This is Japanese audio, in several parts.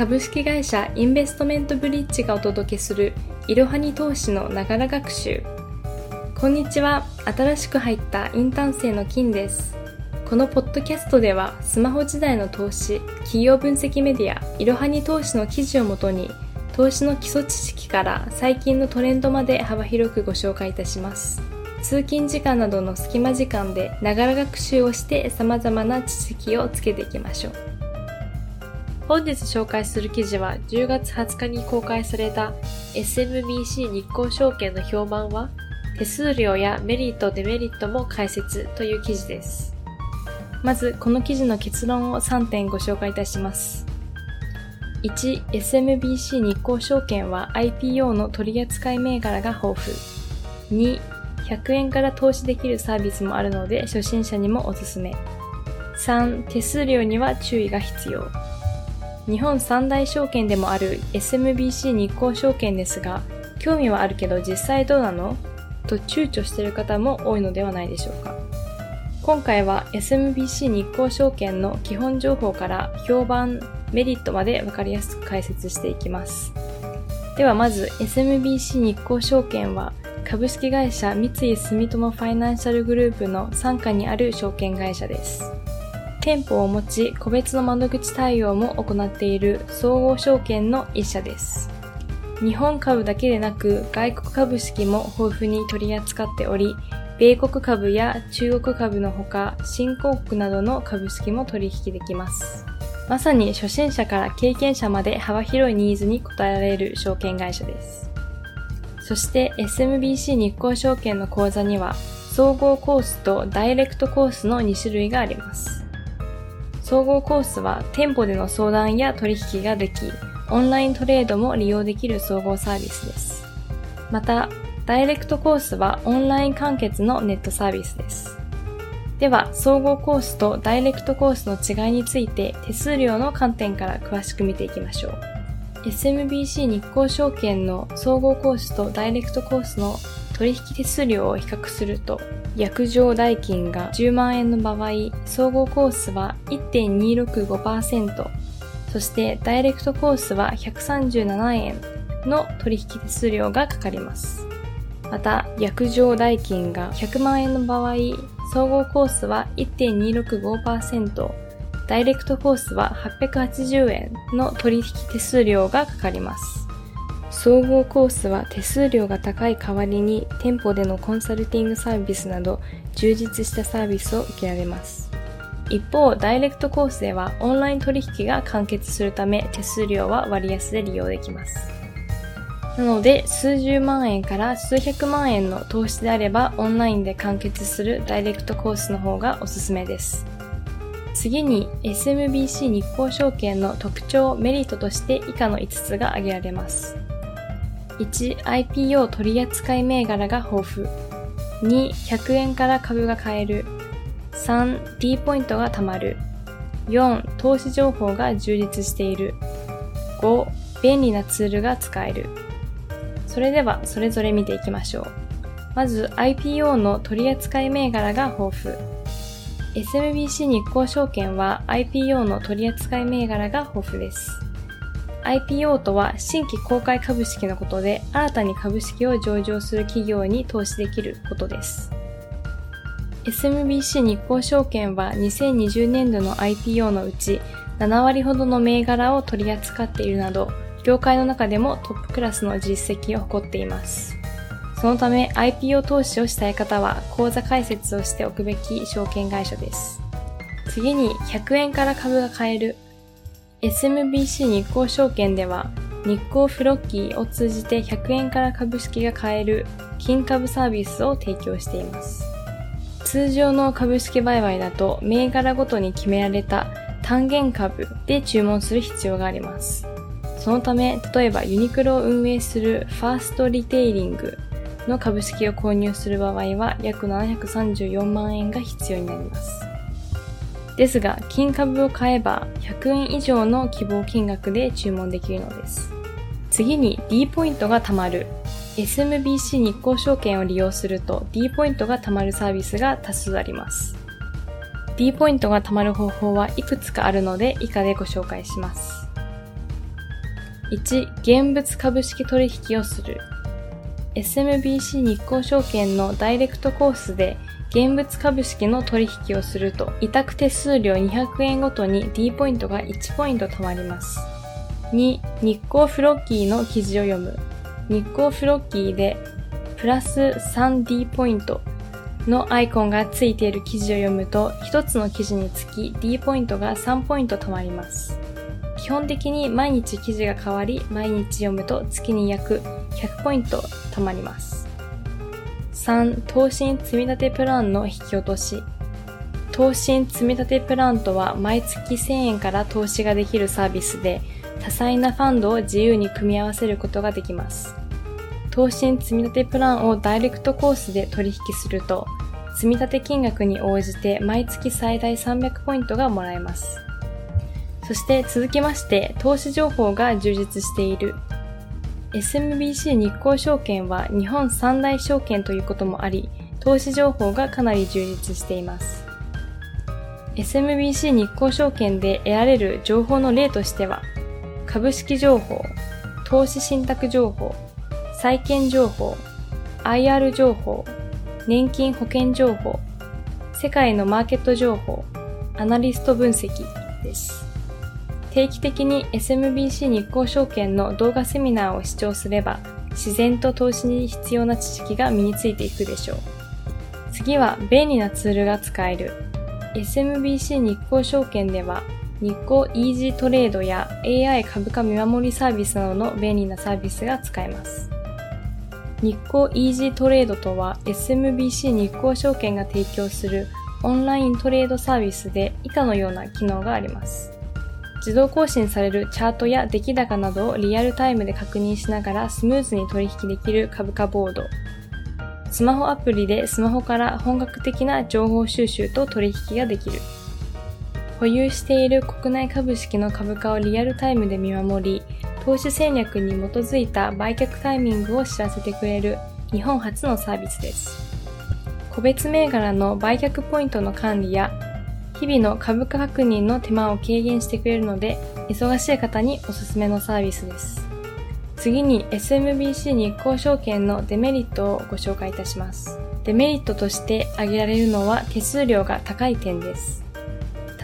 株式会社インベストメントブリッジがお届けするいろはに投資のながら学習。こんにちは。新しく入ったインターン生の金です。このポッドキャストではスマホ時代の投資企業分析メディアいろはに投資の記事をもとに投資の基礎知識から最近のトレンドまで幅広くご紹介いたします。通勤時間などの隙間時間でながら学習をして様々な知識をつけていきましょう。本日紹介する記事は10月20日に公開された SMBC 日興証券の評判は手数料やメリットデメリットも解説という記事です。まずこの記事の結論を3点ご紹介いたします。1、SMBC 日興証券は IPO の取扱い銘柄が豊富。2、100円から投資できるサービスもあるので初心者にもおすすめ。3、手数料には注意が必要。日本三大証券でもある SMBC 日興証券ですが、興味はあるけど実際どうなの？と躊躇している方も多いのではないでしょうか。今回は SMBC 日興証券の基本情報から評判、メリットまでわかりやすく解説していきます。ではまず SMBC 日興証券は株式会社三井住友ファイナンシャルグループの傘下にある証券会社です。店舗を持ち、個別の窓口対応も行っている総合証券の一社です。日本株だけでなく外国株式も豊富に取り扱っており、米国株や中国株のほか、新興国などの株式も取引できます。まさに初心者から経験者まで幅広いニーズに応えられる証券会社です。そして SMBC 日興証券の口座には、総合コースとダイレクトコースの2種類があります。総合コースは店舗での相談や取引ができ、オンライントレードも利用できる総合サービスです。また、ダイレクトコースはオンライン完結のネットサービスです。では、総合コースとダイレクトコースの違いについて手数料の観点から詳しく見ていきましょう。SMBC 日興証券の総合コースとダイレクトコースの取引手数料を比較すると、約定代金が10万円の場合、総合コースは1.265%、そしてダイレクトコースは137円の取引手数料がかかります。また、約定代金が100万円の場合、総合コースは1.265%、ダイレクトコースは880円の取引手数料がかかります。総合コースは手数料が高い代わりに店舗でのコンサルティングサービスなど充実したサービスを受けられます。一方、ダイレクトコースではオンライン取引が完結するため手数料は割安で利用できます。なので、数十万円から数百万円の投資であればオンラインで完結するダイレクトコースの方がおすすめです。次に SMBC 日興証券の特徴、メリットとして以下の5つが挙げられます。1、IPO 取扱銘柄が豊富。2、100円から株が買える。3、D ポイントが貯まる。4、投資情報が充実している。5、便利なツールが使える。それではそれぞれ見ていきましょう。まず IPO の取扱銘柄が豊富。SMBC 日興証券は IPO の取扱銘柄が豊富です。IPO とは新規公開株式のことで新たに株式を上場する企業に投資できることです。SMBC 日興証券は2020年度の IPO のうち7割ほどの銘柄を取り扱っているなど、業界の中でもトップクラスの実績を誇っています。そのため IPO 投資をしたい方は口座開設をしておくべき証券会社です。次に100円から株が買える SMBC 日興証券では日興フロッキーを通じて100円から株式が買える金株サービスを提供しています。通常の株式売買だと銘柄ごとに決められた単元株で注文する必要があります。そのため、例えばユニクロを運営するファーストリテイリングの株式を購入する場合は約734万円が必要になります。ですが、金株を買えば100円以上の希望金額で注文できるのです。次に D ポイントが貯まる。SMBC 日興証券を利用すると D ポイントが貯まるサービスが多数あります。D ポイントが貯まる方法はいくつかあるので以下でご紹介します。1、現物株式取引をする。SMBC 日興証券のダイレクトコースで現物株式の取引をすると、委託手数料200円ごとに D ポイントが1ポイント貯まります。2、日光フロッキーの記事を読む。日光フロッキーでプラス 3D ポイントのアイコンがついている記事を読むと、1つの記事につき D ポイントが3ポイント貯まります。基本的に毎日記事が変わり、毎日読むと月に約100ポイント貯まります。3、投資積立プランの引き落とし。投資積立プランとは毎月1000円から投資ができるサービスで、多彩なファンドを自由に組み合わせることができます。投資積立プランをダイレクトコースで取引すると、積立金額に応じて毎月最大300ポイントがもらえます。そして続きまして、投資情報が充実している SMBC 日興証券は日本三大証券ということもあり、投資情報がかなり充実しています。SMBC 日興証券で得られる情報の例としては、株式情報、投資信託情報、債券情報、IR 情報、年金保険情報、世界のマーケット情報、アナリスト分析です。定期的に SMBC 日興証券の動画セミナーを視聴すれば、自然と投資に必要な知識が身についていくでしょう。次は便利なツールが使える。SMBC 日興証券では、日興イージートレードや AI 株価見守りサービスなどの便利なサービスが使えます。日興イージートレードとは SMBC 日興証券が提供するオンライントレードサービスで以下のような機能があります。自動更新されるチャートや出来高などをリアルタイムで確認しながらスムーズに取引できる株価ボード。スマホアプリでスマホから本格的な情報収集と取引ができる。保有している国内株式の株価をリアルタイムで見守り、投資戦略に基づいた売却タイミングを知らせてくれる日本初のサービスです。個別銘柄の売却ポイントの管理や日々の株価確認の手間を軽減してくれるので、忙しい方におすすめのサービスです。次に SMBC 日興証券のデメリットをご紹介いたします。デメリットとして挙げられるのは手数料が高い点です。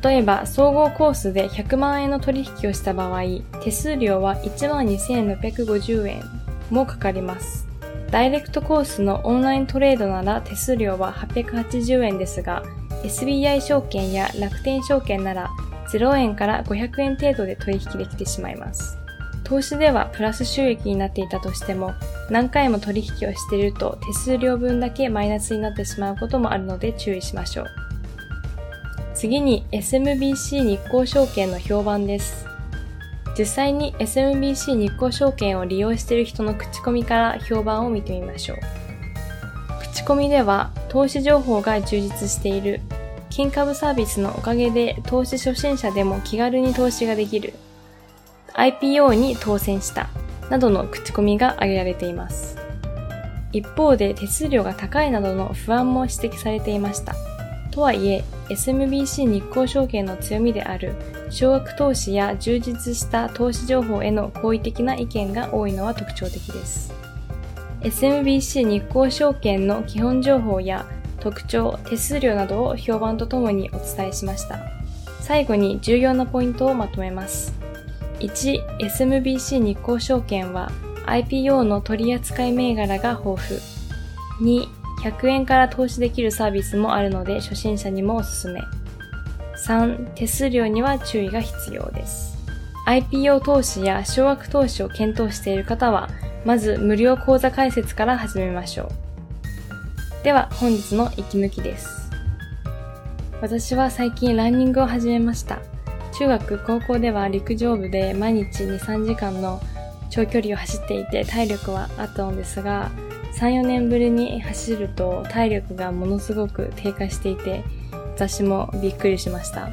例えば、総合コースで100万円の取引をした場合、手数料は12,650円もかかります。ダイレクトコースのオンライントレードなら手数料は880円ですが、SBI 証券や楽天証券なら0円から500円程度で取引できてしまいます。投資ではプラス収益になっていたとしても、何回も取引をしていると手数料分だけマイナスになってしまうこともあるので注意しましょう。次に SMBC 日興証券の評判です。実際に SMBC 日興証券を利用している人の口コミから評判を見てみましょう。口コミでは投資情報が充実している。金株サービスのおかげで投資初心者でも気軽に投資ができる。IPO に当選した。などの口コミが挙げられています。一方で手数料が高いなどの不安も指摘されていました。とはいえ、SMBC 日興証券の強みである少額投資や充実した投資情報への好意的な意見が多いのは特徴的です。SMBC 日興証券の基本情報や特徴、手数料などを評判とともにお伝えしました。最後に重要なポイントをまとめます。1、SMBC 日興証券は IPO の取扱い銘柄が豊富。2、100円から投資できるサービスもあるので初心者にもおすすめ。3、手数料には注意が必要です。IPO 投資や少額投資を検討している方はまず無料講座解説から始めましょう。では本日の息抜きです。私は最近ランニングを始めました。中学、高校では陸上部で毎日2、3時間の長距離を走っていて体力はあったのですが、3、4年ぶりに走ると体力がものすごく低下していて、私もびっくりしました。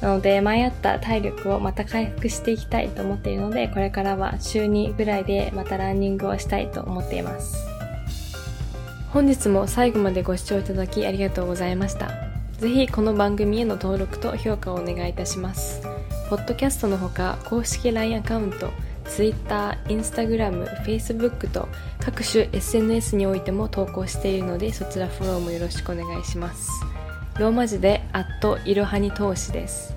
なので、前あった体力をまた回復していきたいと思っているので、これからは週2ぐらいでまたランニングをしたいと思っています。本日も最後までご視聴いただきありがとうございました。ぜひこの番組への登録と評価をお願いいたします。ポッドキャストのほか、公式 LINE アカウント、Twitter、Instagram、Facebook と各種 SNS においても投稿しているのでそちらフォローもよろしくお願いしますローマ字でアットいろはに投資です